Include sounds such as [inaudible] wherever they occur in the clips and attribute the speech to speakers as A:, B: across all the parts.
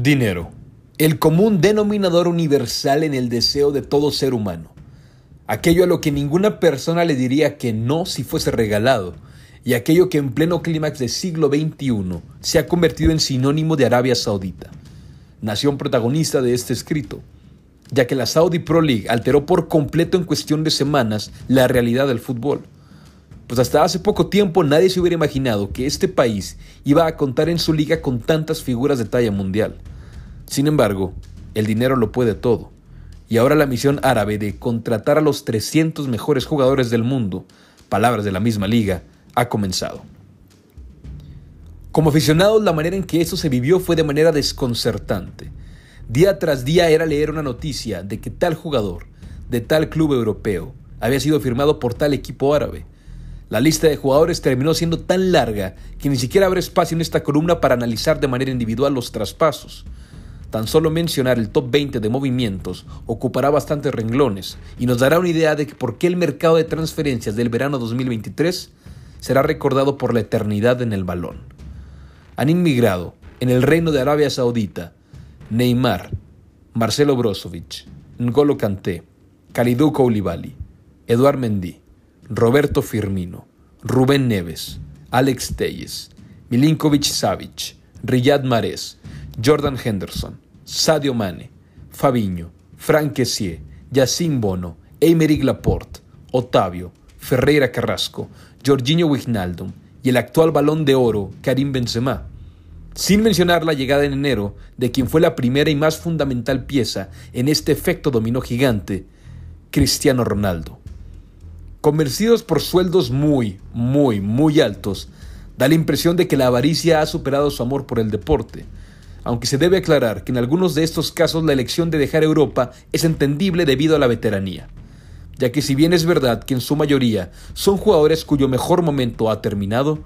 A: Dinero. El común denominador universal en el deseo de todo ser humano. Aquello a lo que ninguna persona le diría que no si fuese regalado, y aquello que en pleno clímax del siglo XXI se ha convertido en sinónimo de Arabia Saudita, nación protagonista de este escrito, ya que la Saudi Pro League alteró por completo en cuestión de semanas la realidad del fútbol. Pues hasta hace poco tiempo nadie se hubiera imaginado que este país iba a contar en su liga con tantas figuras de talla mundial. Sin embargo, el dinero lo puede todo. Y ahora la misión árabe de contratar a los 300 mejores jugadores del mundo, palabras de la misma liga, ha comenzado. Como aficionados, la manera en que eso se vivió fue de manera desconcertante. Día tras día era leer una noticia de que tal jugador, de tal club europeo, había sido firmado por tal equipo árabe, la lista de jugadores terminó siendo tan larga que ni siquiera habrá espacio en esta columna para analizar de manera individual los traspasos. Tan solo mencionar el top 20 de movimientos ocupará bastantes renglones y nos dará una idea de por qué el mercado de transferencias del verano 2023 será recordado por la eternidad en el balón. Han inmigrado en el reino de Arabia Saudita Neymar, Marcelo Brozovic, N'Golo Kanté, Kalidou Koulibaly, Eduard Mendy, Roberto Firmino, Rubén Neves, Alex Telles, Milinkovic Savic, Riyad Mahrez, Jordan Henderson, Sadio Mane, Fabiño, Frank Kessier, Yacine Bono, Emery Laporte, Otavio, Ferreira Carrasco, Jorginho Wijnaldum y el actual balón de oro Karim Benzema. Sin mencionar la llegada en enero de quien fue la primera y más fundamental pieza en este efecto dominó gigante, Cristiano Ronaldo. Convencidos por sueldos muy, muy, muy altos, da la impresión de que la avaricia ha superado su amor por el deporte, aunque se debe aclarar que en algunos de estos casos la elección de dejar Europa es entendible debido a la veteranía, ya que si bien es verdad que en su mayoría son jugadores cuyo mejor momento ha terminado,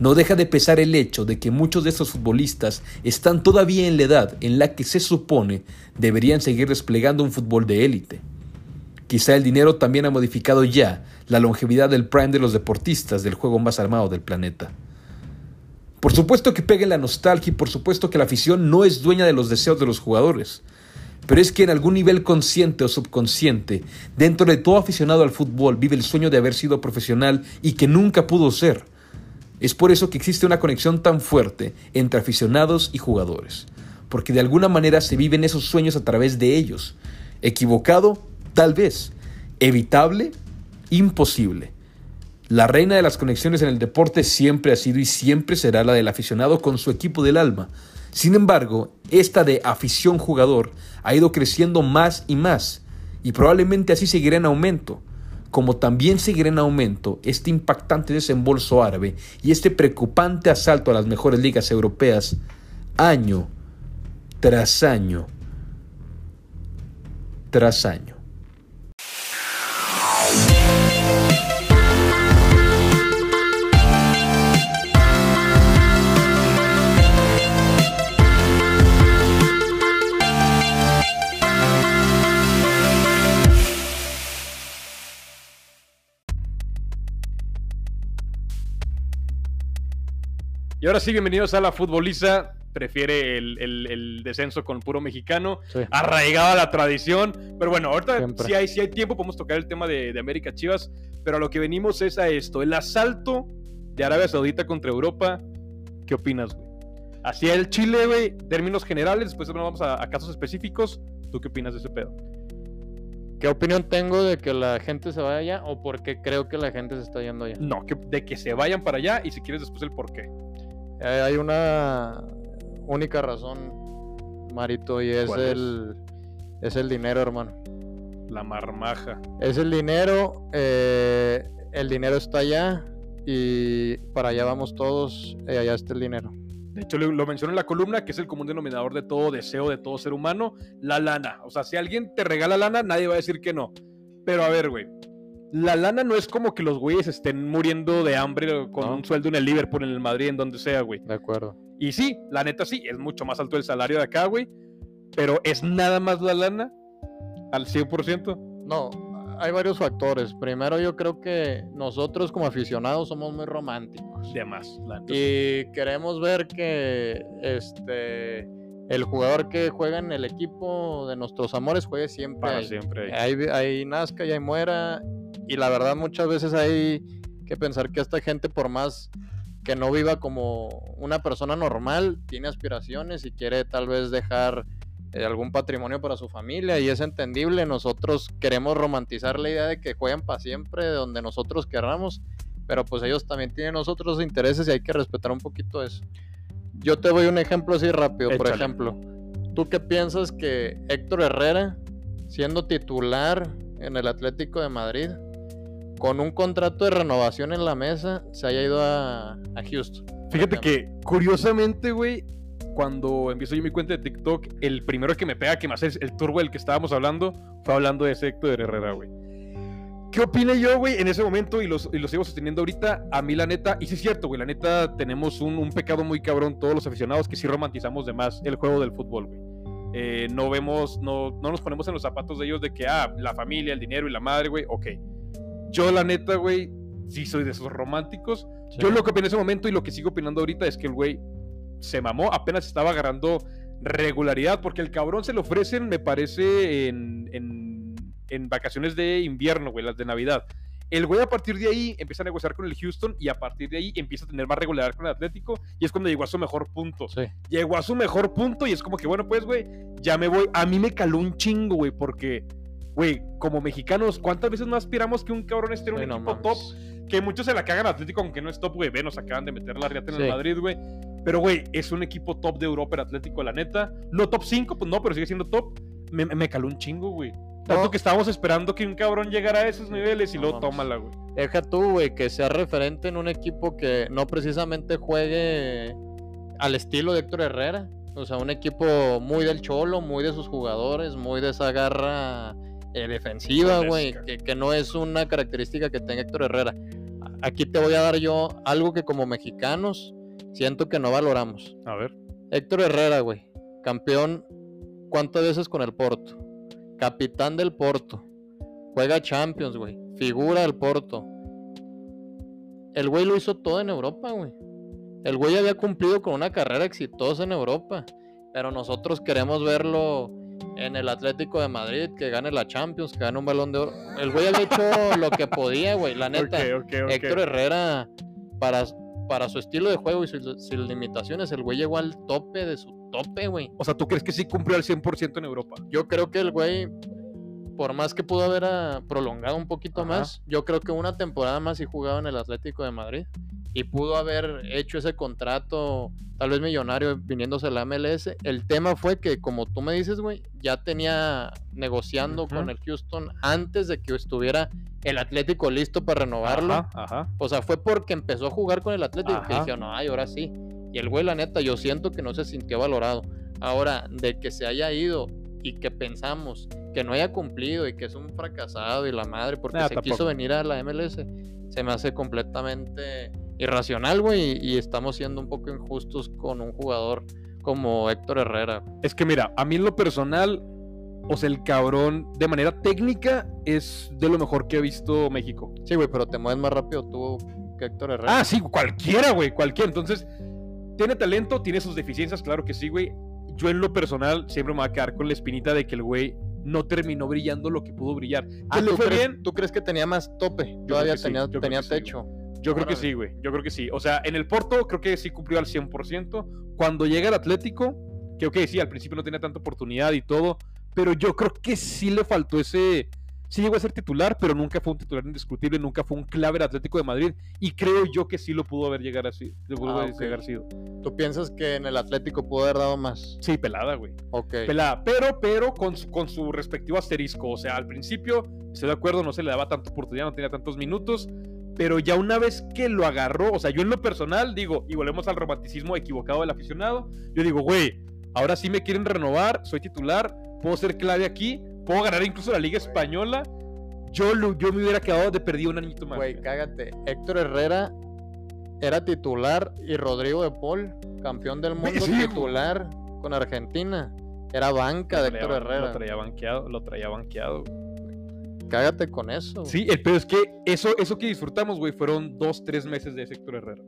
A: no deja de pesar el hecho de que muchos de estos futbolistas están todavía en la edad en la que se supone deberían seguir desplegando un fútbol de élite. Quizá el dinero también ha modificado ya la longevidad del prime de los deportistas del juego más armado del planeta. Por supuesto que pegue la nostalgia y por supuesto que la afición no es dueña de los deseos de los jugadores. Pero es que en algún nivel consciente o subconsciente, dentro de todo aficionado al fútbol vive el sueño de haber sido profesional y que nunca pudo ser. Es por eso que existe una conexión tan fuerte entre aficionados y jugadores, porque de alguna manera se viven esos sueños a través de ellos. Equivocado, tal vez. Evitable, imposible. La reina de las conexiones en el deporte siempre ha sido y siempre será la del aficionado con su equipo del alma. Sin embargo, esta de afición jugador ha ido creciendo más y más, y probablemente así seguirá en aumento, como también seguirá en aumento este impactante desembolso árabe y este preocupante asalto a las mejores ligas europeas año tras año tras año.
B: Y ahora sí, bienvenidos a la futboliza. Prefiere el, descenso con puro mexicano, arraigada a la tradición. Pero bueno, ahorita si hay, si hay tiempo, podemos tocar el tema de, América Chivas. Pero a lo que venimos es a esto: el asalto de Arabia Saudita contra Europa. ¿Qué opinas, güey? Hacia el Chile, güey, términos generales, después vamos a, a casos específicos. ¿Tú qué opinas de ese pedo?
C: ¿Qué opinión tengo de que la gente se vaya allá o por qué creo que la gente se está yendo allá?
B: No, de que se vayan para allá y si quieres después el por qué.
C: Eh, hay una única razón, Marito, y es el, es? el dinero, hermano.
B: La marmaja.
C: Es el dinero, eh, el dinero está allá y para allá vamos todos, y allá está el dinero.
B: De hecho, lo, lo menciono en la columna, que es el común denominador de todo deseo, de todo ser humano, la lana. O sea, si alguien te regala lana, nadie va a decir que no. Pero a ver, güey, la lana no es como que los güeyes estén muriendo de hambre con un sueldo en el Liverpool, en el Madrid, en donde sea, güey.
C: De acuerdo.
B: Y sí, la neta sí, es mucho más alto el salario de acá, güey. Pero ¿es nada más la lana? ¿Al 100%?
C: No, hay varios factores. Primero, yo creo que nosotros como aficionados somos muy románticos.
B: De más.
C: y queremos ver que este el jugador que juega en el equipo de nuestros amores juegue siempre.
B: Para siempre.
C: Ahí, ahí nazca y ahí muera. Y la verdad, muchas veces hay que pensar que esta gente, por más que no viva como una persona normal, tiene aspiraciones y quiere tal vez dejar eh, algún patrimonio para su familia y es entendible. Nosotros queremos romantizar la idea de que juegan para siempre donde nosotros querramos, pero pues ellos también tienen otros intereses y hay que respetar un poquito eso. Yo te doy un ejemplo así rápido, por ejemplo. ¿Tú qué piensas que Héctor Herrera, siendo titular en el Atlético de Madrid, con un contrato de renovación en la mesa, se haya ido a, Houston?
B: Fíjate que, curiosamente, güey, cuando empiezo yo mi cuenta de TikTok, el primero que me pega, que me hace el turbo del que estábamos hablando, fue hablando de ese Héctor Herrera, güey. ¿Qué opiné yo, güey, en ese momento y lo sigo sosteniendo ahorita? A mí, la neta, y sí es cierto, güey, la neta, tenemos un, pecado muy cabrón todos los aficionados que sí romantizamos de más el juego del fútbol, güey. Eh, no vemos, no, no nos ponemos en los zapatos de ellos de que, ah, la familia, el dinero y la madre, güey, ok. Yo, la neta, güey, sí soy de esos románticos. Yo lo que opiné en ese momento y lo que sigo opinando ahorita es que el güey se mamó, apenas estaba agarrando regularidad, porque el cabrón se lo ofrecen, me parece, en en vacaciones de invierno, güey, las de Navidad. El güey a partir de ahí empieza a negociar con el Houston y a partir de ahí empieza a tener más regularidad con el Atlético y es cuando llegó a su mejor punto. Llegó a su mejor punto y es como que, bueno, pues, güey, ya me voy. A mí me caló un chingo, güey, porque, güey, como mexicanos, ¿cuántas veces no aspiramos que un cabrón esté en un equipo top? Que muchos se la cagan Atlético, aunque no es top, güey. Ve, nos acaban de meter la riata en el Madrid, güey. Pero, güey, es un equipo top de Europa el Atlético, la neta. No top 5, pues no, pero sigue siendo top. Me, me caló un chingo, güey. Tanto que estábamos esperando que un cabrón llegara a esos niveles y luego tómala, güey.
C: Deja tú, güey, que sea referente en un equipo que no precisamente juegue al estilo de Héctor Herrera. O sea, un equipo muy del cholo, muy de sus jugadores, muy de esa garra eh, defensiva, güey, que, que, no es una característica que tenga Héctor Herrera. Aquí te voy a dar yo algo que como mexicanos siento que no valoramos.
B: A ver.
C: Héctor Herrera, güey, campeón, ¿cuántas veces con el Porto? capitán del Porto. Juega Champions, güey. Figura del Porto. El güey lo hizo todo en Europa, güey. El güey había cumplido con una carrera exitosa en Europa. Pero nosotros queremos verlo en el Atlético de Madrid, que gane la Champions, que gane un balón de oro. El güey había hecho [laughs] lo que podía, güey. La neta. Héctor Herrera, para, para su estilo de juego y sus, limitaciones, el güey llegó al tope de su tope, güey.
B: O sea, ¿tú crees que sí cumplió al 100% en Europa?
C: Yo creo que el güey, por más que pudo haber ah, prolongado un poquito más, yo creo que una temporada más sí jugaba en el Atlético de Madrid. Y pudo haber hecho ese contrato, tal vez millonario, viniéndose a la MLS. El tema fue que, como tú me dices, güey, ya tenía negociando con el Houston antes de que estuviera el Atlético listo para renovarlo. O sea, fue porque empezó a jugar con el Atlético que dijeron, no, ay, ahora sí. Y el güey, la neta, yo siento que no se sintió valorado. Ahora, de que se haya ido y que pensamos que no haya cumplido y que es un fracasado y la madre porque se quiso venir a la MLS, se me hace completamente irracional, güey, y estamos siendo un poco injustos con un jugador como Héctor Herrera.
B: Es que mira, a mí en lo personal, o sea, el cabrón de manera técnica es de lo mejor que he visto México.
C: Sí, güey, pero te mueves más rápido tú que Héctor Herrera.
B: Ah, sí, cualquiera, güey, cualquiera. Entonces, tiene talento, tiene sus deficiencias, claro que sí, güey. Yo en lo personal siempre me voy a quedar con la espinita de que el güey no terminó brillando lo que pudo brillar.
C: Ah, ¿tú fue crees, bien? ¿Tú crees que tenía más tope? Yo Todavía tenía, tenía techo.
B: Yo creo que sí, güey. Yo creo que sí. O sea, en el Porto creo que sí cumplió al 100%. Cuando llega el Atlético, que ok, sí, al principio no tenía tanta oportunidad y todo, pero yo creo que sí le faltó ese sí llegó a ser titular, pero nunca fue un titular indiscutible, nunca fue un clave Atlético de Madrid. Y creo yo que sí lo pudo haber llegado así. Pudo ah, haber sido.
C: ¿Tú piensas que en el Atlético pudo haber dado más?
B: Sí, pelada, güey.
C: Ok.
B: Pelada, pero, pero con su, con su respectivo asterisco. O sea, al principio, estoy de acuerdo, no se le daba tanta oportunidad, no tenía tantos minutos. Pero ya una vez que lo agarró, o sea, yo en lo personal digo, y volvemos al romanticismo equivocado del aficionado, yo digo, güey, ahora sí me quieren renovar, soy titular, puedo ser clave aquí, puedo ganar incluso la Liga Española. Yo, yo me hubiera quedado de perdido un añito más.
C: Güey, cágate. Héctor Herrera era titular y Rodrigo de Paul, campeón del mundo titular con Argentina. Era banca de Héctor Herrera.
B: Lo traía banqueado, lo traía banqueado.
C: Cágate con eso.
B: Sí, el pedo es que eso, eso que disfrutamos, güey, fueron dos, tres meses de Héctor Herrera.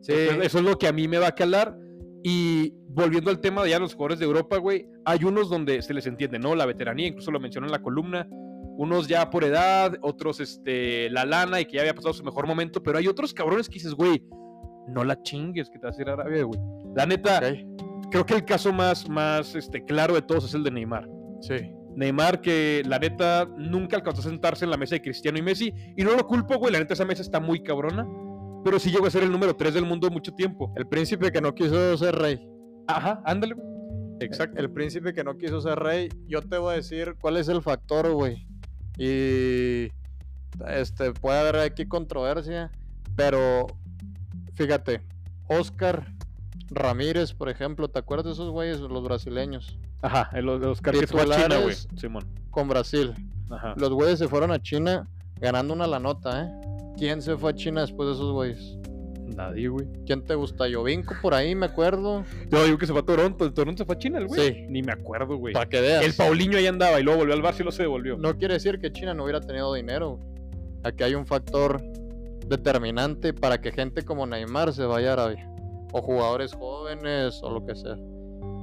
B: Sí. eso es lo que a mí me va a calar. Y volviendo al tema de ya los jugadores de Europa, güey, hay unos donde se les entiende, ¿no? La veteranía, incluso lo mencionó en la columna. Unos ya por edad, otros este, la lana y que ya había pasado su mejor momento, pero hay otros cabrones que dices, güey, no la chingues que te vas a ir a Arabia, güey. La neta, creo que el caso más, más este, claro de todos es el de Neymar.
C: Sí.
B: Neymar, que la neta nunca alcanzó a sentarse en la mesa de Cristiano y Messi. Y no lo culpo, güey. La neta, esa mesa está muy cabrona. Pero sí llegó a ser el número 3 del mundo mucho tiempo.
C: El príncipe que no quiso ser rey.
B: Ajá, ándale.
C: Exacto. El príncipe que no quiso ser rey. Yo te voy a decir cuál es el factor, güey. Y. Este, puede haber aquí controversia. Pero. Fíjate. Oscar Ramírez, por ejemplo. ¿Te acuerdas de esos güeyes, los brasileños?
B: Ajá, los, los que fue a China, güey. Simón.
C: Con Brasil. Ajá. Los güeyes se fueron a China ganando una la nota, ¿eh? ¿Quién se fue a China después de esos güeyes?
B: Nadie, güey.
C: ¿Quién te gusta? Yovinco por ahí, me acuerdo.
B: Yo digo que se fue a Toronto. Toronto se fue a China, el güey?
C: Sí.
B: Ni me acuerdo, güey.
C: Para que veas.
B: El Paulinho ahí andaba y luego volvió al Barça y lo se devolvió.
C: No quiere decir que China no hubiera tenido dinero. Aquí hay un factor determinante para que gente como Neymar se vaya a Arabia. O jugadores jóvenes o lo que sea.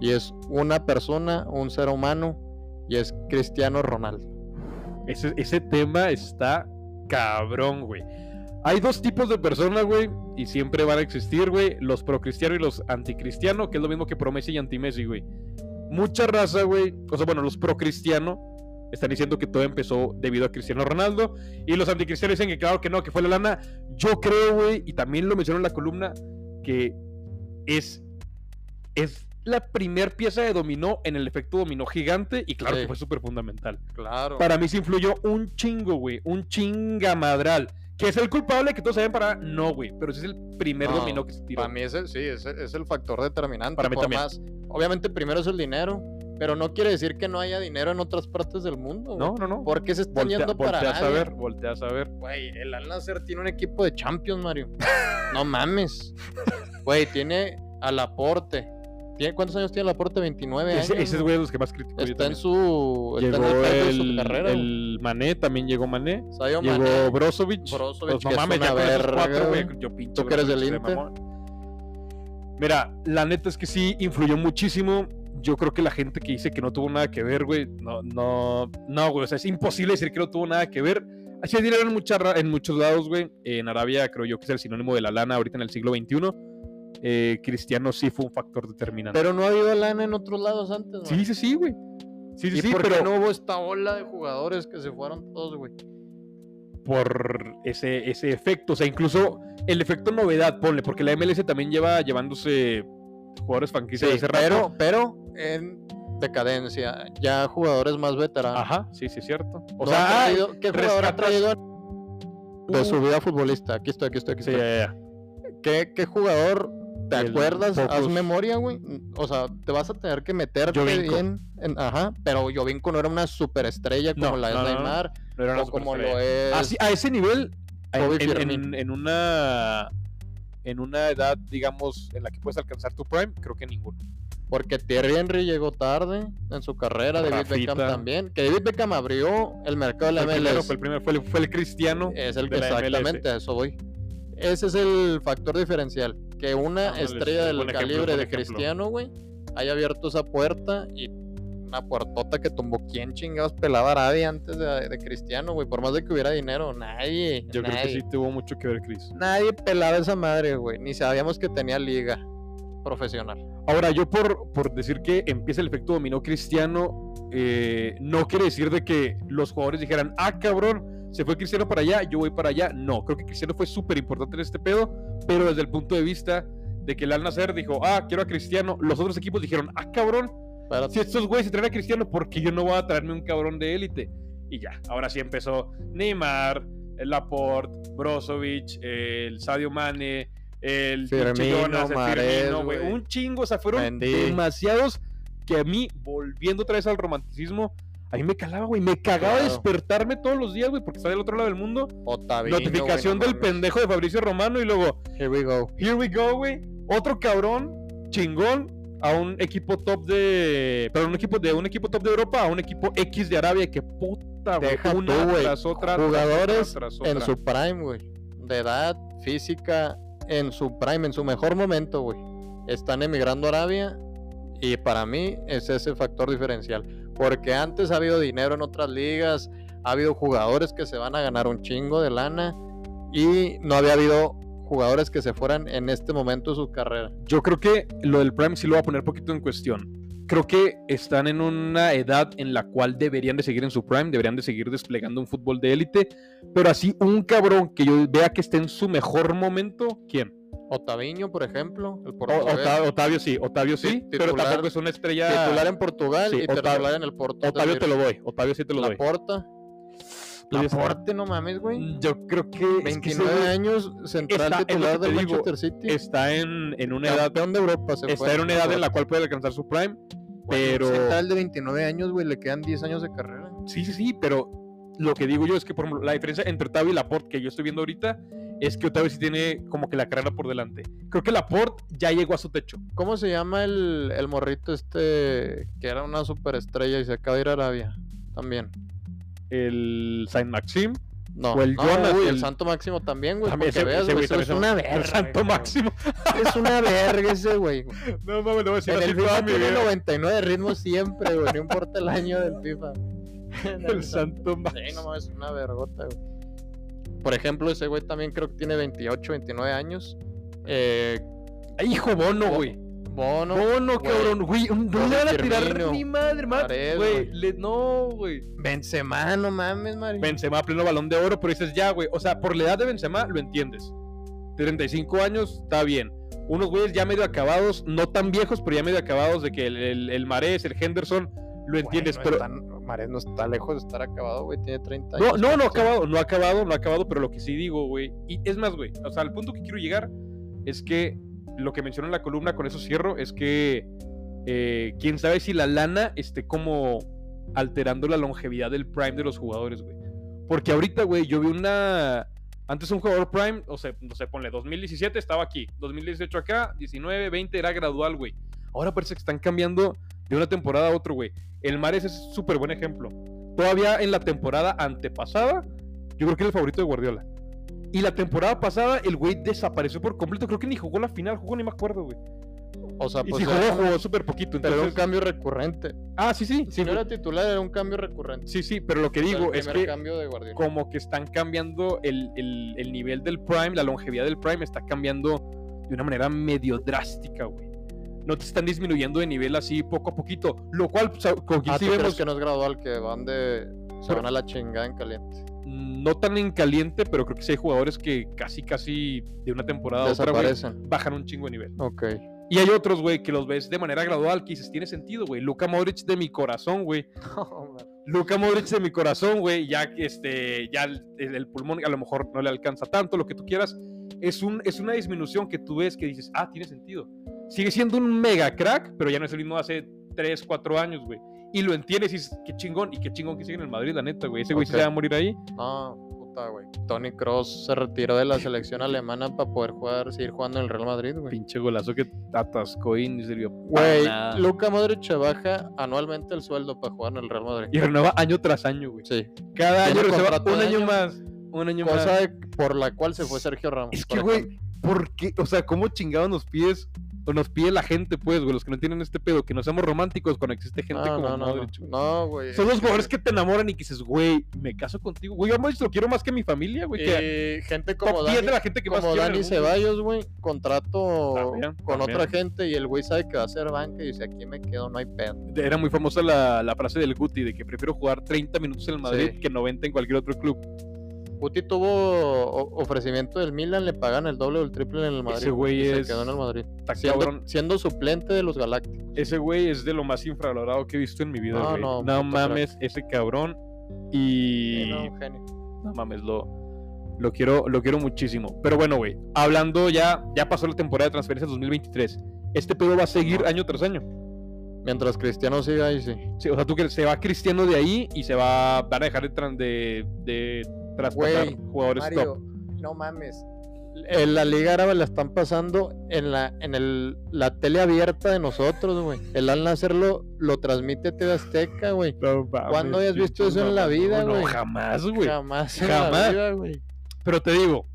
C: Y es una persona, un ser humano, y es Cristiano Ronaldo.
B: Ese, ese tema está cabrón, güey. Hay dos tipos de personas, güey, y siempre van a existir, güey, los pro-cristiano y los anticristiano, que es lo mismo que pro-Messi y anti-Messi, güey. Mucha raza, güey, o sea, bueno, los pro-cristiano están diciendo que todo empezó debido a Cristiano Ronaldo, y los anticristianos dicen que claro que no, que fue la lana. Yo creo, güey, y también lo mencionó en la columna, que es, es la primer pieza de dominó en el efecto dominó gigante y claro que fue súper fundamental.
C: Claro.
B: Para mí se influyó un chingo, güey, un chingamadral. ¿Que es el culpable que todos saben para.? No, güey. Pero ese es el primer dominó que se tiró.
C: Para mí ese, sí, es, es el factor determinante.
B: Para mí también.
C: obviamente, primero es el dinero. Pero no quiere decir que no haya dinero en otras partes del mundo.
B: No, no, no.
C: ¿Por qué se están yendo para
B: Voltea a saber, voltea a saber.
C: Güey, el Al Nasser tiene un equipo de Champions, Mario. no mames. Güey, tiene al aporte. ¿Cuántos años tiene Laporte? 29 años.
B: Ese, es güey de los que más crítico.
C: Está en su.
B: Llegó está en el, su carrera. El Mané también llegó Mané. llegó Mané. Brozovic.
C: Brozovic. Pues, no mames, ya ver, cuatro, güey.
B: Yo pincho.
C: ¿Tú que eres del Inter?
B: Mira, la neta es que sí influyó muchísimo. Yo creo que la gente que dice que no tuvo nada que ver, güey, no, no, no, güey. O sea, es imposible decir que no tuvo nada que ver. Así es dinero en, mucha, en muchos lados, güey. En Arabia creo yo que es el sinónimo de la lana ahorita en el siglo XXI eh, Cristiano sí fue un factor determinante.
C: Pero no ha habido lana en otros lados antes,
B: Sí, sí, sí, güey. Sí, sí,
C: ¿Y
B: sí,
C: por pero no hubo esta ola de jugadores que se fueron todos, güey?
B: Por ese, ese efecto, o sea, incluso el efecto novedad, ponle, porque la MLS también lleva llevándose jugadores franquicias
C: sí, pero, pero en decadencia, ya jugadores más veteranos.
B: Ajá, sí, sí, es cierto.
C: O sea, ¿qué jugador ha traído de su vida futbolista? Aquí estoy, aquí estoy, aquí estoy. ¿Qué, ¿Qué, jugador ¿Te acuerdas? Haz memoria, güey. O sea, te vas a tener que meterte bien. En, ajá, pero Jovinko no era una superestrella como la es Neymar.
B: No, era una
C: o como lo es.
B: a ese nivel, en, en, una. En una edad, digamos, en la que puedes alcanzar tu prime, creo que ninguno.
C: Porque Thierry Henry llegó tarde en su carrera, David Beckham también. Que David Beckham abrió el mercado de la MLS.
B: fue el primero, fue el, fue el cristiano.
C: Es el que exactamente, a eso voy. Ese es el factor diferencial. Que una estrella del calibre de Cristiano, güey, haya abierto esa puerta y una puertota que tumbó. ¿Quién chingados pelaba Arabia antes de, Cristiano, güey? Por más de que hubiera dinero, nadie.
B: Yo creo que sí tuvo mucho que ver, Cris.
C: Nadie pelaba esa madre, güey. Ni sabíamos que tenía liga profesional.
B: Ahora, yo por, por decir que empieza el efecto dominó cristiano, eh, no quiere decir de que los jugadores dijeran, ah, cabrón, se fue Cristiano para allá, yo voy para allá. No, creo que Cristiano fue súper importante en este pedo, pero desde el punto de vista de que el Al Nacer dijo, ah, quiero a Cristiano, los otros equipos dijeron, ah, cabrón, si estos güeyes se traen a Cristiano, ¿por qué yo no voy a traerme un cabrón de élite? Y ya, ahora sí empezó Neymar, el Laporte, Brozovic, el Sadio Mane, el
C: Firmino, el Firmino,
B: un chingo, o sea, fueron demasiados que a mí, volviendo otra vez al romanticismo, a mí me calaba, güey. Me cagaba despertarme todos los días, güey, porque está del otro lado del mundo. Notificación del pendejo de Fabricio Romano y luego.
C: Here we go.
B: Here we go, güey. Otro cabrón, chingón, a un equipo top de. Pero un equipo de un equipo top de Europa a un equipo X de Arabia. Que puta,
C: güey. Una tras otra. Jugadores en su prime, güey. De edad, física, en su prime, en su mejor momento, güey. Están emigrando a Arabia Y para mí es ese factor diferencial. Porque antes ha habido dinero en otras ligas, ha habido jugadores que se van a ganar un chingo de lana y no había habido jugadores que se fueran en este momento de su carrera.
B: Yo creo que lo del Prime sí lo voy a poner poquito en cuestión. Creo que están en una edad en la cual deberían de seguir en su prime, deberían de seguir desplegando un fútbol de élite, pero así un cabrón que yo vea que esté en su mejor momento, ¿quién?
C: Otaviño, por ejemplo.
B: El Otavio, sí, Otavio sí, pero tampoco es una estrella.
C: Titular en Portugal y titular en el Porto.
B: Otavio te lo doy, Otavio sí te lo doy.
C: Porta. Laporte, no mames, güey.
B: Mm, yo creo que.
C: 29 años, central titular del Manchester City.
B: Está en, en una edad.
C: de Europa se
B: Está en una edad en la cual puede alcanzar su prime. pero.
C: Central de 29 años, güey, le quedan 10 años de carrera.
B: Sí, sí, sí, pero lo que digo yo es que, por ejemplo, la diferencia entre Otavio y Laporte que yo estoy viendo ahorita es que Otavio sí tiene como que la carrera por delante. Creo que Laporte ya llegó a su techo.
C: ¿Cómo se llama el, el morrito este que era una superestrella y se acaba de ir a Arabia? También
B: el Saint Maxim.
C: No, o el, Jonas, el... Santo Máximo también, güey. También ese, veas,
B: es una verga. El Santo Máximo.
C: Es una verga ese, güey.
B: No mames, no voy a decir
C: En el FIFA tiene 99 ritmos siempre, güey. No importa el año del FIFA. [laughs]
B: el, Santo Máximo.
C: Sí, no mames, es una vergota, güey. Por ejemplo, ese güey también creo que tiene 28, 29 años. Eh,
B: hijo Bono, güey.
C: Bono.
B: Bono, cabrón, güey. No le van a tirar ni madre, madre. Güey, no, güey.
C: Benzema, no mames, Mari.
B: Benzema, pleno balón de oro, pero dices ya, güey. O sea, por la edad de Benzema lo entiendes. 35 años, está bien. Unos güeyes ya medio acabados, no tan viejos, pero ya medio acabados de que el, el, el Marés, el Henderson, lo entiendes, pero.
C: Marés no está lejos de estar acabado, güey. Tiene 30
B: años. No, no, no ha acabado, no ha acabado, no ha acabado, pero lo que sí digo, güey. Y es más, güey. O sea, el punto que quiero llegar es que lo que mencionó en la columna, con eso cierro, es que eh, quién sabe si la lana esté como alterando la longevidad del prime de los jugadores, güey. Porque ahorita, güey, yo vi una... Antes un jugador prime, o sea, no sé, ponle 2017 estaba aquí, 2018 acá, 19, 20 era gradual, güey. Ahora parece que están cambiando de una temporada a otra, güey. El Mares es súper buen ejemplo. Todavía en la temporada antepasada, yo creo que era el favorito de Guardiola. Y la temporada pasada el güey desapareció por completo. Creo que ni jugó la final, jugó ni me acuerdo, güey.
C: O sea,
B: pues. Y si jugó, jugó súper poquito.
C: Entonces... Pero un cambio recurrente.
B: Ah, sí, sí.
C: Si no era titular, era un cambio recurrente.
B: Sí, sí, pero lo que digo es que.
C: Cambio de
B: como que están cambiando el, el, el, nivel del Prime, la longevidad del Prime está cambiando de una manera medio drástica, güey. No te están disminuyendo de nivel así poco a poquito. Lo cual, sea,
C: con ah, vemos... que no es gradual, que van de. Se van a la chingada en caliente
B: no tan en caliente, pero creo que sí hay jugadores que casi, casi de una temporada a otra, bajan un chingo de nivel.
C: Ok.
B: Y hay otros, güey, que los ves de manera gradual, que dices, tiene sentido, güey. Luca Modric de mi corazón, güey. [laughs] Luca Modric de mi corazón, güey. Ya, este, ya el, pulmón a lo mejor no le alcanza tanto, lo que tú quieras. Es, un, es una disminución que tú ves que dices, ah, tiene sentido. Sigue siendo un mega crack, pero ya no es el mismo hace 3, 4 años, güey y lo entiendes y dices, qué chingón, y qué chingón que sigue en el Madrid, la neta, güey. Ese güey se va a morir ahí.
C: No, puta, güey. Tony Cross se retiró de la selección alemana para poder jugar, seguir jugando en el Real Madrid, güey.
B: Pinche golazo que atascó y ni sirvió.
C: Güey, Luca Modric se baja anualmente el sueldo para jugar en el Real Madrid.
B: Y renueva año tras año, güey.
C: Sí.
B: Cada año renueva un año, más. Un año
C: cosa
B: más.
C: por la cual se fue Sergio Ramos.
B: Es que, güey, ¿por qué? O sea, ¿cómo chingados nos pides o nos pide la gente, pues, güey, los que no tienen este pedo, que no seamos románticos cuando existe gente como
C: no, Modric. No, güey.
B: Son los jugadores que te enamoran y que dices, güey, me caso contigo. Güey, yo a lo quiero más que mi familia, güey.
C: Eh, gente como Dani,
B: la gente que
C: como Dani Ceballos, güey, contrato con otra gente y el güey sabe que va a ser banca y dice, aquí me quedo, no hay pedo.
B: Era muy famosa la, la frase del Guti de que prefiero jugar 30 minutos en el Madrid que 90 en cualquier otro club.
C: Guti tuvo ofrecimiento del Milan, le pagan el doble o el triple en el Madrid.
B: Ese güey es.
C: Se quedó en el Madrid. Siendo, suplente de los Galácticos.
B: Ese güey es de lo más infravalorado que he visto en mi vida. No, no, no mames, ese cabrón. Y.
C: no, genio.
B: No mames, lo, lo, quiero, lo quiero muchísimo. Pero bueno, güey, hablando ya, ya pasó la temporada de transferencias 2023. Este pedo va a seguir año tras año.
C: Mientras Cristiano siga ahí, sí.
B: Sí, o sea, tú que se va Cristiano de ahí y se va, van a dejar de, de
C: traspasar jugadores top. No mames. En la Liga Árabe la están pasando en la en el, la tele abierta de nosotros, güey. El Al Nacer lo, transmite TV Azteca, güey. ¿Cuándo hayas visto eso en la vida, güey?
B: No, jamás, güey.
C: Jamás, jamás.
B: Pero te digo,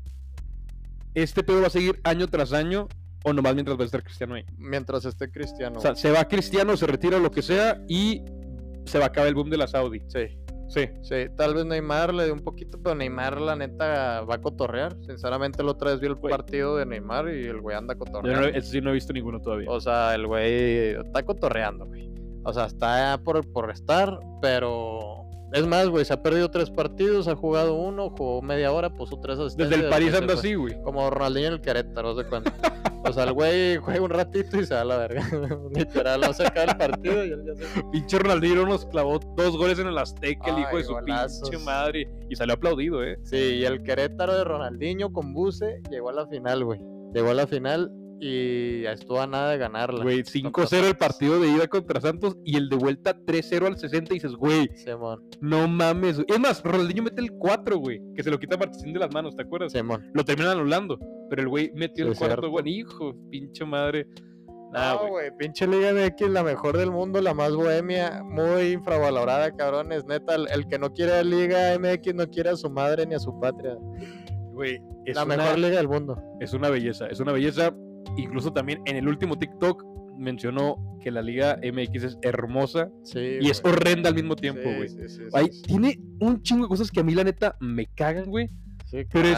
B: este pedo va a seguir año tras año. ¿O nomás mientras va a estar Cristiano ahí?
C: Mientras esté Cristiano.
B: O sea, se va Cristiano, se retira lo que sea y se va a acabar el boom de la Saudi.
C: Sí. Sí. Sí, tal vez Neymar le dé un poquito, pero Neymar la neta va a cotorrear. Sinceramente, la otra vez vi el partido de Neymar y el güey anda cotorreando.
B: Yo sí no he visto ninguno todavía.
C: O sea, el güey está cotorreando, güey. O sea, está por, por estar, pero es más, güey, se ha perdido tres partidos, ha jugado uno, jugó media hora, puso tres
B: asistencias. Desde el París anda así, güey.
C: Como Ronaldinho en el Querétaro, ¿no se cuenta? [laughs] o sea, el güey juega un ratito y se da la verga. Literal, no se acaba el partido y él ya se...
B: Pinche Ronaldinho nos clavó dos goles en el Azteca, el hijo de su pinche madre. Y salió aplaudido, ¿eh?
C: Sí, y el Querétaro de Ronaldinho con Buse llegó a la final, güey. Llegó a la final y estuvo a nada de ganarla.
B: Güey, 5-0 el partido de ida contra Santos y el de vuelta 3-0 al 60 y dices, güey, no mames. Es más, Ronaldinho mete el 4, güey, que se lo quita Martín de las manos, ¿te acuerdas?
C: Simón.
B: Lo terminan anulando, pero el güey metió el cuarto, güey, hijo, pinche madre.
C: no, güey, pinche Liga MX, la mejor del mundo, la más bohemia, muy infravalorada, cabrones. Neta, el, que no quiere a Liga MX no quiere a su madre ni a su patria.
B: Güey,
C: es la mejor liga del mundo.
B: Es una belleza, es una belleza incluso también en el último TikTok mencionó que la Liga MX es hermosa y es horrenda al mismo tiempo, güey. tiene un chingo de cosas que a mí la neta me cagan, güey. pero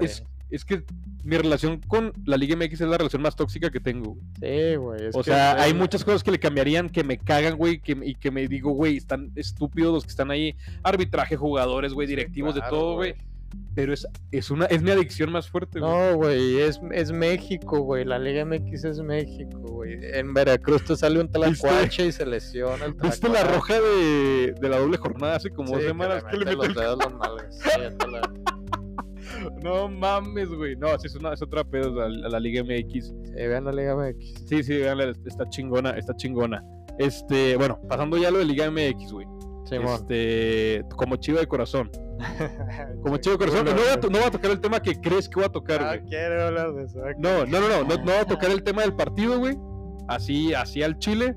B: es, es, que mi relación con la Liga MX es la relación más tóxica que tengo.
C: Sí, güey.
B: O sea, hay muchas cosas que le cambiarían, que me cagan, güey, que, y que me digo, güey, están estúpidos los que están ahí. Arbitraje, jugadores, güey, directivos, de todo, güey pero es, es, una, es mi adicción más fuerte,
C: güey. No, güey, es, es México, güey. La Liga MX es México, güey. En Veracruz te sale un tlacuache y se lesiona el
B: ¿Viste la roja de, de, la doble jornada hace como dos semanas?
C: Que le, mete los [laughs]
B: No mames, güey. No, es, una, es otra pedo a, la Liga MX.
C: Sí, vean la Liga MX.
B: Sí, sí, vean, está chingona, está chingona. Este, bueno, pasando ya a lo de Liga MX, güey. Este, como chiva de corazón. [laughs] Como chivo corazón. No, no, va a tocar el tema que crees que va a tocar,
C: güey. No quiero hablar de eso.
B: No, no, no, no, no, no va a tocar el tema del partido, güey. Así, así al Chile.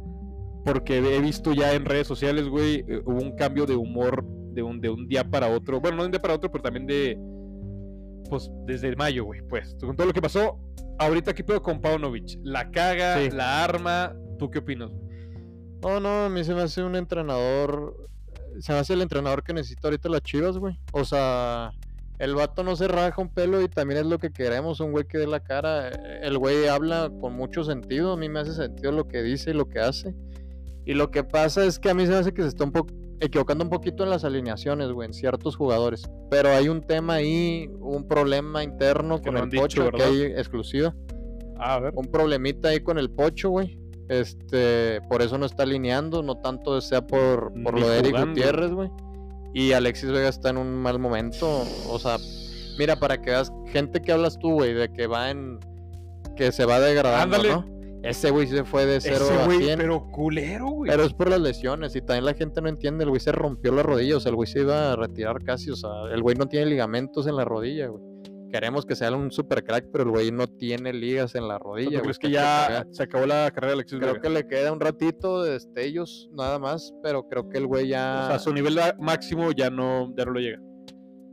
B: Porque he visto ya en redes sociales, güey, eh, hubo un cambio de humor de un, de un día para otro. Bueno, no de un día para otro, pero también de. Pues desde mayo, güey. Pues con todo lo que pasó. Ahorita, ¿qué pedo con Paunovic? La caga, la arma. ¿Tú qué opinas?
C: No, no, a mí se me hace un entrenador se hace el entrenador que necesita ahorita las chivas, güey. O sea, el vato no se raja un pelo y también es lo que queremos, un güey que dé la cara. El güey habla con mucho sentido, a mí me hace sentido lo que dice y lo que hace. Y lo que pasa es que a mí se me hace que se está un poco equivocando un poquito en las alineaciones, güey, en ciertos jugadores. Pero hay un tema ahí, un problema interno con el Pocho que hay exclusiva.
B: Ah, a ver.
C: Un problemita ahí con el Pocho, güey. Este, por eso no está alineando, no tanto sea por, por lo de Eric Gutiérrez, güey. Y Alexis Vega está en un mal momento. O sea, mira, para que veas, gente que hablas tú, güey, de que va en. que se va degradando, ¿no? Ese güey se fue de cero a 100.
B: Pero culero, güey.
C: Pero es por las lesiones y también la gente no entiende. El güey se rompió la rodilla, o sea, el güey se iba a retirar casi. O sea, el güey no tiene ligamentos en la rodilla, güey queremos que sea un super crack, pero el güey no tiene ligas en la rodilla.
B: ¿Crees que ya se acabó la carrera de Alexis
C: Creo que le queda un ratito de destellos, nada más, pero creo que el güey ya.
B: O sea, su nivel máximo ya no, ya no lo llega.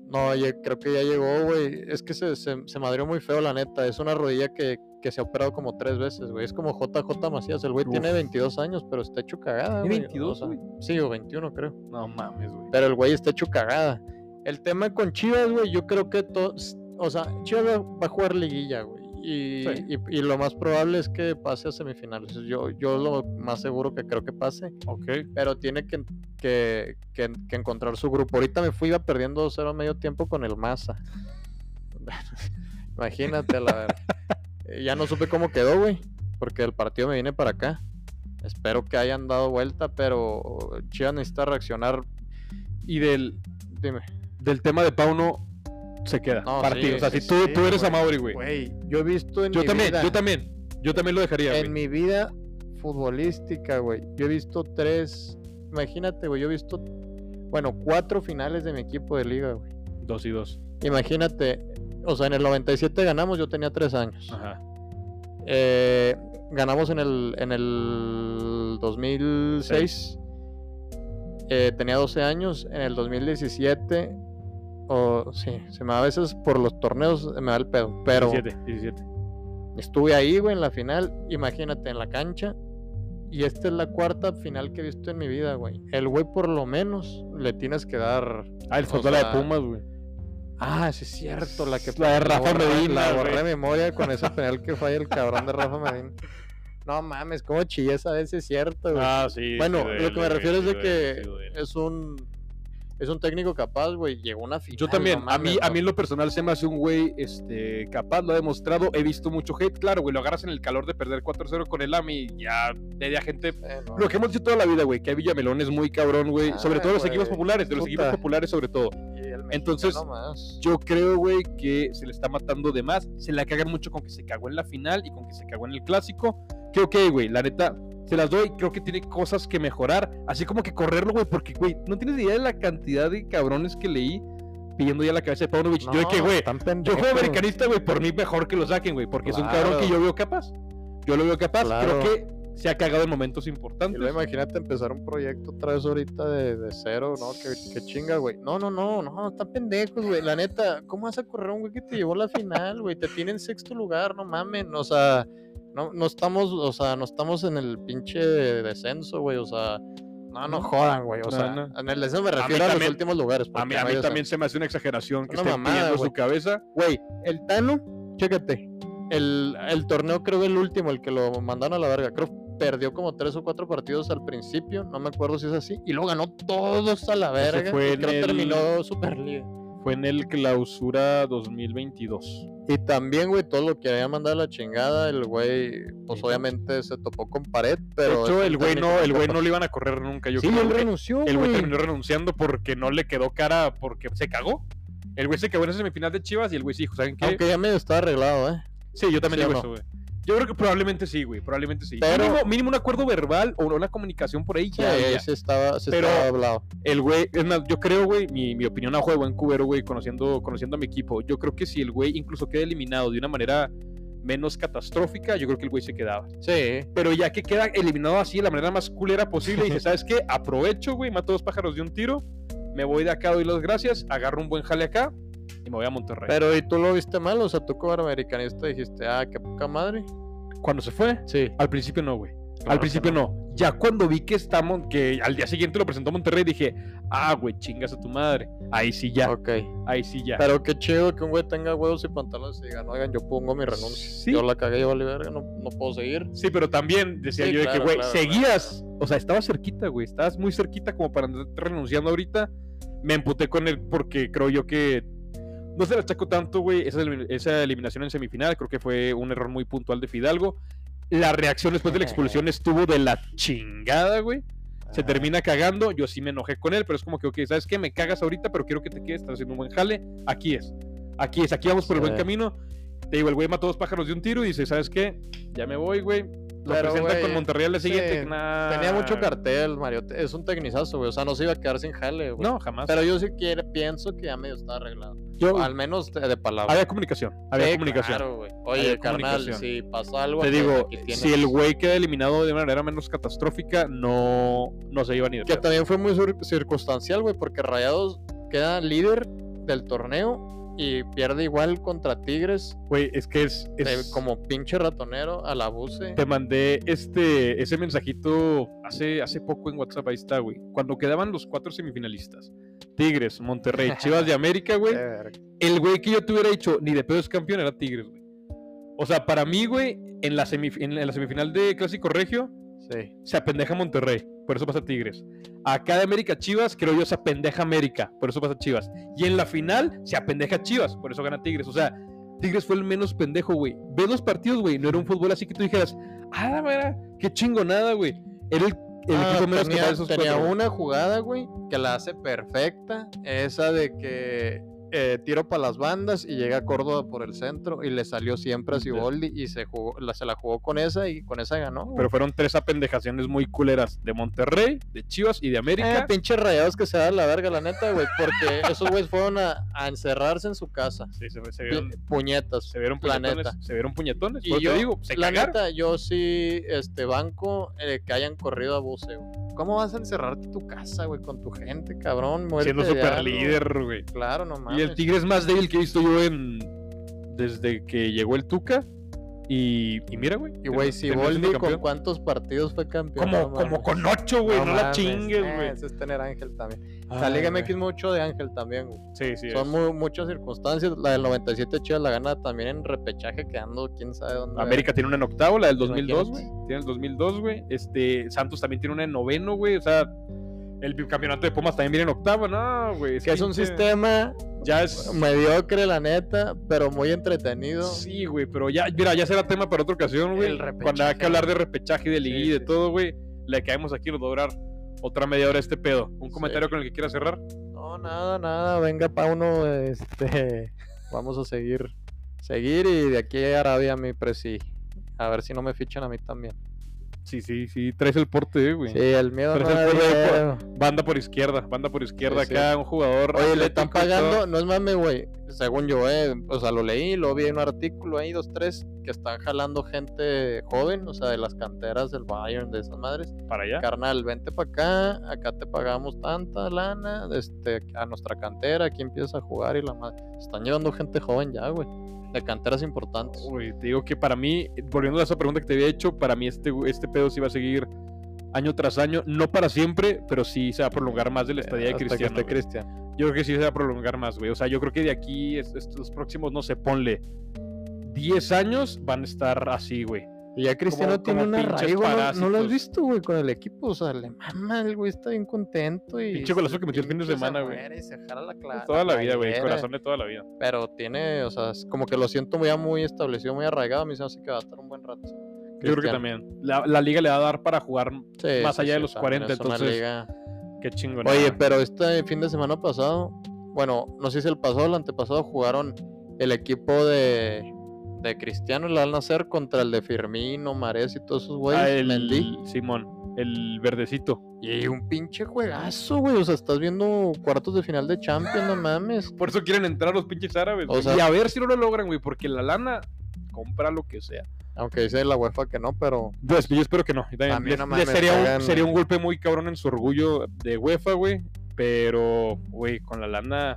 C: No, creo que ya llegó, güey. Es que se, se, se, madrió muy feo, la neta. Es una rodilla que, que se ha operado como tres veces, güey. Es como JJ Macías. El güey tiene 22 años, pero está hecho cagada.
B: ¿Tiene 22?
C: O sí, o 21, creo.
B: No mames, güey.
C: Pero el güey está hecho cagada. El tema con Chivas, güey, yo creo que todos o sea, Chivas va a jugar liguilla, güey. Y, y, lo más probable es que pase a semifinales. Yo, yo lo más seguro que creo que pase.
B: Ok.
C: Pero tiene que, que, que, encontrar su grupo. Ahorita me fui iba perdiendo 2-0 a medio tiempo con el Maza. [laughs] Imagínate, la verdad. ya no supe cómo quedó, güey. Porque el partido me viene para acá. Espero que hayan dado vuelta, pero Chivas necesita reaccionar.
B: Y del. Dime. Del tema de Pauno, se queda. partido. o sea, si tú, tú eres a Mauri, güey.
C: Yo he visto en
B: yo también, Yo también, yo también lo dejaría,
C: En mi vida futbolística, güey. Yo he visto tres. Imagínate, güey. Yo he visto, bueno, cuatro finales de mi equipo de liga, güey.
B: Dos y dos.
C: Imagínate, o sea, en el 97 ganamos, yo tenía tres años. Ajá. Eh, ganamos en el, en el 2006. Eh, tenía 12 años. En el 2017 o sí, se me da a veces por los torneos me da el pedo. Pero.
B: 17, 17.
C: Estuve ahí, güey, en la final. Imagínate, en la cancha. Y esta es la cuarta final que he visto en mi vida, güey. El güey, por lo menos, le tienes que dar.
B: Ah, el fútbol de Pumas, güey.
C: Ah, sí es cierto, la que
B: la de Rafa Medina.
C: La borré de memoria con ese [laughs] penal que falla el cabrón de Rafa Medina. No mames, cómo chillé esa vez, es cierto, güey.
B: Ah, sí.
C: Bueno, lo que me refiero es de que es un es un técnico capaz, güey. Llegó una final.
B: Yo también. a mí, a mí en lo personal se me hace un güey este, capaz, lo ha demostrado. He visto mucho hate. Claro, güey, lo agarras en el calor de perder 4-0 con el AMI. Ya media gente. Lo que hemos dicho toda la vida, güey, que Villamelón es muy cabrón, güey. Ah, sobre todo los equipos populares, de los equipos populares sobre todo. Entonces, yo creo, güey, que se le está matando de más. Se le cagan mucho con que se cagó en la final y con que se cagó en el clásico. Que ok, güey, la neta, se las doy. Creo que tiene cosas que mejorar. Así como que correrlo, güey, porque, güey, no tienes idea de la cantidad de cabrones que leí pidiendo ya la cabeza de Paunovic. yo de que, güey, yo juego americanista, güey, por mí mejor que lo saquen, güey, porque es un cabrón que yo veo capaz. Yo lo veo capaz. Creo que se ha cagado en momentos importantes.
C: imagínate empezar un proyecto otra vez ahorita de, de cero, ¿no? Que, chinga, güey. No, no, no, no, están pendejos, güey. La neta, ¿cómo vas a correr un güey que te llevó a la final, güey? Te tiene en sexto lugar, no mamen. O sea, no, no estamos, o sea, no estamos en el pinche descenso, güey. O sea, no, no jodan, güey. O sea, en el descenso me refiero a, los últimos lugares.
B: A mí, a mí también se me hace una exageración que esté pidiendo su cabeza.
C: Güey, el Tano, chécate. El, el torneo creo que el último, el que lo mandaron a la verga. Creo perdió como tres o cuatro partidos al principio, no me acuerdo si es así, y luego ganó todos a la verga.
B: Fue y
C: creo terminó Superliga.
B: Fue en el clausura 2022.
C: Y también, güey, todo lo que había mandado a la chingada, el güey, pues obviamente se topó con pared, pero...
B: De hecho, el güey no, el güey no le iban a correr nunca. Yo
C: sí, él renunció,
B: El güey terminó renunciando porque no le quedó cara, porque se cagó. El güey se cagó en esa semifinal de Chivas y el güey sí dijo, ¿saben qué?
C: Aunque ya medio está arreglado, ¿eh?
B: Sí, yo también digo eso, güey. Yo creo que probablemente sí, güey. Probablemente sí. Pero, mínimo, un acuerdo verbal o una comunicación por ahí.
C: Ya, ya. Se estaba, se Pero estaba hablado.
B: El güey, es más, yo creo, güey, mi, mi opinión a juego en cubero, güey, conociendo, conociendo a mi equipo. Yo creo que si el güey incluso queda eliminado de una manera menos catastrófica, yo creo que el güey se quedaba.
C: Sí.
B: Pero ya que queda eliminado así de la manera más culera posible, dice, [laughs] ¿sabes qué? Aprovecho, güey, mato dos pájaros de un tiro, me voy de acá, doy las gracias, agarro un buen jale acá y me voy a Monterrey.
C: Pero, ¿y tú lo viste mal? O sea, tú como americanista dijiste, ah, qué poca madre.
B: Cuando se fue,
C: sí.
B: Al principio no, güey. al principio no. Ya cuando vi que estamos, que al día siguiente lo presentó Monterrey, dije, ah, güey, chingas a tu madre. Ahí sí ya.
C: Ok.
B: Ahí sí ya.
C: Pero qué chido que un güey tenga huevos y pantalones y diga, no, oigan, yo pongo mi renuncia. ¿Sí? Yo la cagué, yo vale verga, no, no puedo seguir.
B: Sí, pero también decía yo de que, güey, seguías. O sea, estabas cerquita, güey. Estabas muy cerquita como para andar renunciando ahorita. Me emputé con él porque creo yo que no se le achacó tanto, güey, esa, eliminación en semifinal. Creo que fue un error muy puntual de Fidalgo. La reacción después de la expulsión [laughs] estuvo de la chingada, güey. Se termina cagando. Yo sí me enojé con él, pero es como que, ok, ¿sabes qué? Me cagas ahorita, pero quiero que te quedes. Estás haciendo un buen jale. Aquí es. Aquí es. Aquí vamos por el buen camino. Te digo, el güey mató dos pájaros de un tiro y dice, ¿sabes qué? Ya me voy, güey lo presenta con Monterrey al siguiente.
C: Tenía mucho cartel, Mario. Es un tecnizazo, güey. O sea, no se iba a quedar sin jale, güey.
B: No, jamás.
C: Pero yo sí quiere, pienso que ya medio está arreglado. Yo, al menos de, palabra.
B: Había comunicación. Había comunicación.
C: Claro, güey. Oye, carnal, si pasó algo.
B: Te digo, si el güey queda eliminado de manera menos catastrófica, no, no se iba ni de
C: Que también fue muy circunstancial, güey, porque Rayados queda líder del torneo y pierde igual contra Tigres.
B: Güey, es que es,
C: como pinche ratonero al abuse.
B: Te mandé este ese mensajito hace, hace poco en WhatsApp, ahí está, güey. Cuando quedaban los cuatro semifinalistas. Tigres, Monterrey, [laughs] Chivas de América, güey. el güey que yo te hubiera dicho, ni de pedo es campeón, era Tigres, güey. O sea, para mí, güey, en la, en la semifinal de Clásico Regio, se apendeja Monterrey, por eso pasa Tigres. Acá de América Chivas, creo yo, se apendeja América, por eso pasa Chivas. Y en la final, se apendeja Chivas, por eso gana Tigres. O sea, Tigres fue el menos pendejo, güey. Ve los partidos, güey. No era un fútbol así que tú dijeras, ah, mira, qué chingonada, güey. Era el,
C: ah, equipo menos tenía, que Tenía una jugada, güey, que la hace perfecta. Esa de que eh, tiro para las bandas y llega a Córdoba por el centro y le salió siempre a Siboldi y se, jugó, la, se la jugó con esa y con esa ganó.
B: Pero fueron tres apendejaciones muy culeras de Monterrey, de Chivas y de América.
C: Eh, pinches rayados que se dan la verga, la neta, güey, porque [laughs] esos güeyes fueron a, encerrarse en su casa.
B: Sí, se, vieron
C: puñetas.
B: Se vieron puñetones. Se vieron puñetones.
C: Y yo, digo, la neta, yo sí, este banco, eh, que hayan corrido a buceo. ¿Cómo vas a encerrarte tu casa, güey, con tu gente, cabrón?
B: Siendo super líder, güey.
C: Claro, no
B: Y el Tigre es más débil que he visto yo en. Desde que llegó el Tuca. Y, mira, güey.
C: Y, güey, si Boldi con cuántos partidos fue campeón.
B: Como, como con ocho, güey. No, la chingues,
C: eh,
B: güey.
C: eso es tener Ángel también. la Liga MX mucho de Ángel también, güey.
B: Sí, sí.
C: Son muchas circunstancias. La del 97 Chivas la gana también en repechaje, quedando quién sabe dónde.
B: América tiene una en octavo, la del 2002, güey. Tiene el 2002, güey. Este, Santos también tiene una en noveno, güey. O sea, el campeonato de Pumas también viene en octavo, ¿no, güey?
C: Es que es un sistema ya es mediocre, la neta, pero muy entretenido.
B: Sí, güey, pero ya, mira, ya será tema para otra ocasión, güey. Cuando hay que hablar de repechaje, de liga y de todo, güey, le caemos aquí, nos va a durar otra media hora este pedo. ¿Un comentario con el que quiera cerrar?
C: No, nada, nada. Venga, Pauno, este, [laughs] vamos a seguir, seguir y de aquí a Arabia, mi presi. A ver si no me fichan a mí también.
B: Sí, sí, sí, traes el porte, güey.
C: Sí, el miedo no
B: Banda por izquierda, banda por izquierda acá, un jugador.
C: Oye, le están pagando, no es mame, güey. Según yo, eh, o sea, lo leí, lo vi en un artículo ahí, dos, tres, que están jalando gente joven, o sea, de las canteras del Bayern, de esas madres.
B: Para allá.
C: Carnal, vente para acá, acá te pagamos tanta lana, este, a nuestra cantera, aquí empieza a jugar y la madre. Están llevando gente joven ya, güey de canteras importantes.
B: Uy, te digo que para mí, volviendo a esa pregunta que te había hecho, para mí este, este pedo sí va a seguir año tras año, no para siempre, pero sí se va a prolongar más de la estadía de Cristiano.
C: Cristian.
B: Yo creo que sí se va a prolongar más, güey. O sea, yo creo que de aquí, estos próximos, no sé, ponle 10 años, van a estar así, güey.
C: Y ya Cristiano tiene una arraigo, ¿no, lo has visto, güey, con el equipo. O sea, le mama, el güey está bien contento. y
B: Pinche golazo que metió el fin de semana, güey. Toda la vida, güey, corazón de toda la vida.
C: Pero tiene, o sea, como que lo siento muy, muy establecido, muy arraigado. A mí se me hace que va a estar un buen rato.
B: Yo creo que también. La, liga le va a dar para jugar más allá de los 40, entonces. Liga... Qué chingón.
C: Oye, pero este fin de semana pasado, bueno, no sé si el pasado o el antepasado jugaron el equipo de de Cristiano, el Al Nacer contra el de Firmino, Mares y todos esos güeyes. Ah,
B: el Simón, el verdecito.
C: Y un pinche juegazo, güey. O sea, estás viendo cuartos de final de Champions, no mames.
B: Por eso quieren entrar los pinches árabes. y a ver si no lo logran, güey, porque la lana compra lo que sea.
C: Aunque dice la UEFA que no, pero.
B: Pues, yo espero que no. También, sería, un, sería un golpe muy cabrón en su orgullo de UEFA, güey. Pero, güey, con la lana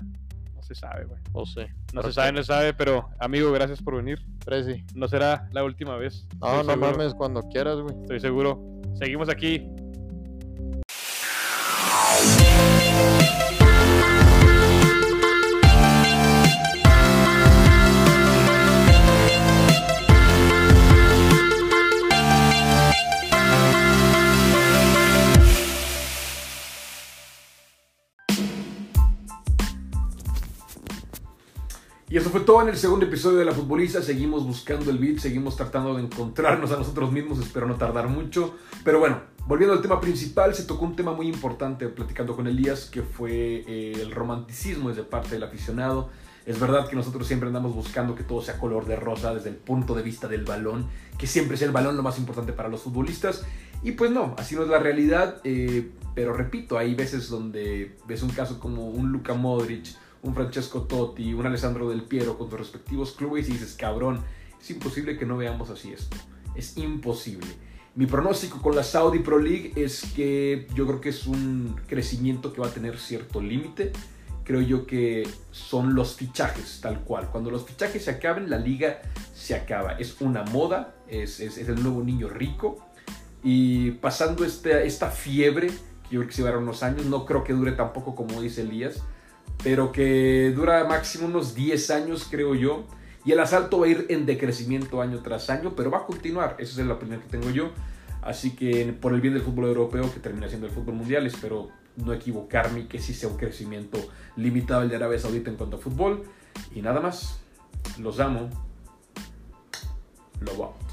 B: se sabe, güey.
C: O sé.
B: No se sabe, no se sabe, pero amigo, gracias por venir.
C: Prezi.
B: No será la última vez.
C: No, no mames, cuando quieras, güey.
B: Estoy seguro. Seguimos aquí Y eso fue todo en el segundo episodio de La Futbolista. Seguimos buscando el beat, seguimos tratando de encontrarnos a nosotros mismos. Espero no tardar mucho. Pero bueno, volviendo al tema principal, se tocó un tema muy importante platicando con Elías, que fue eh, el romanticismo desde parte del aficionado. Es verdad que nosotros siempre andamos buscando que todo sea color de rosa desde el punto de vista del balón, que siempre sea el balón lo más importante para los futbolistas. Y pues no, así no es la realidad. Eh, pero repito, hay veces donde ves un caso como un Luka Modric un Francesco Totti, un Alessandro Del Piero con sus respectivos clubes y dices, cabrón, es imposible que no veamos así esto. Es imposible. Mi pronóstico con la Saudi Pro League es que yo creo que es un crecimiento que va a tener cierto límite. Creo yo que son los fichajes, tal cual. Cuando los fichajes se acaben, la liga se acaba. Es una moda, es, es, el nuevo niño rico. Y pasando esta, esta fiebre, que yo creo que se va unos años, no creo que dure tampoco como dice Elías pero que dura máximo unos 10 años, creo yo. Y el asalto va a ir en decrecimiento año tras año, pero va a continuar. Esa es la opinión que tengo yo. Así que por el bien del fútbol europeo, que termina siendo el fútbol mundial, espero no equivocarme y que sí sea un crecimiento limitado el de Arabia Saudita en cuanto a fútbol. Y nada más, los amo. Lo amo.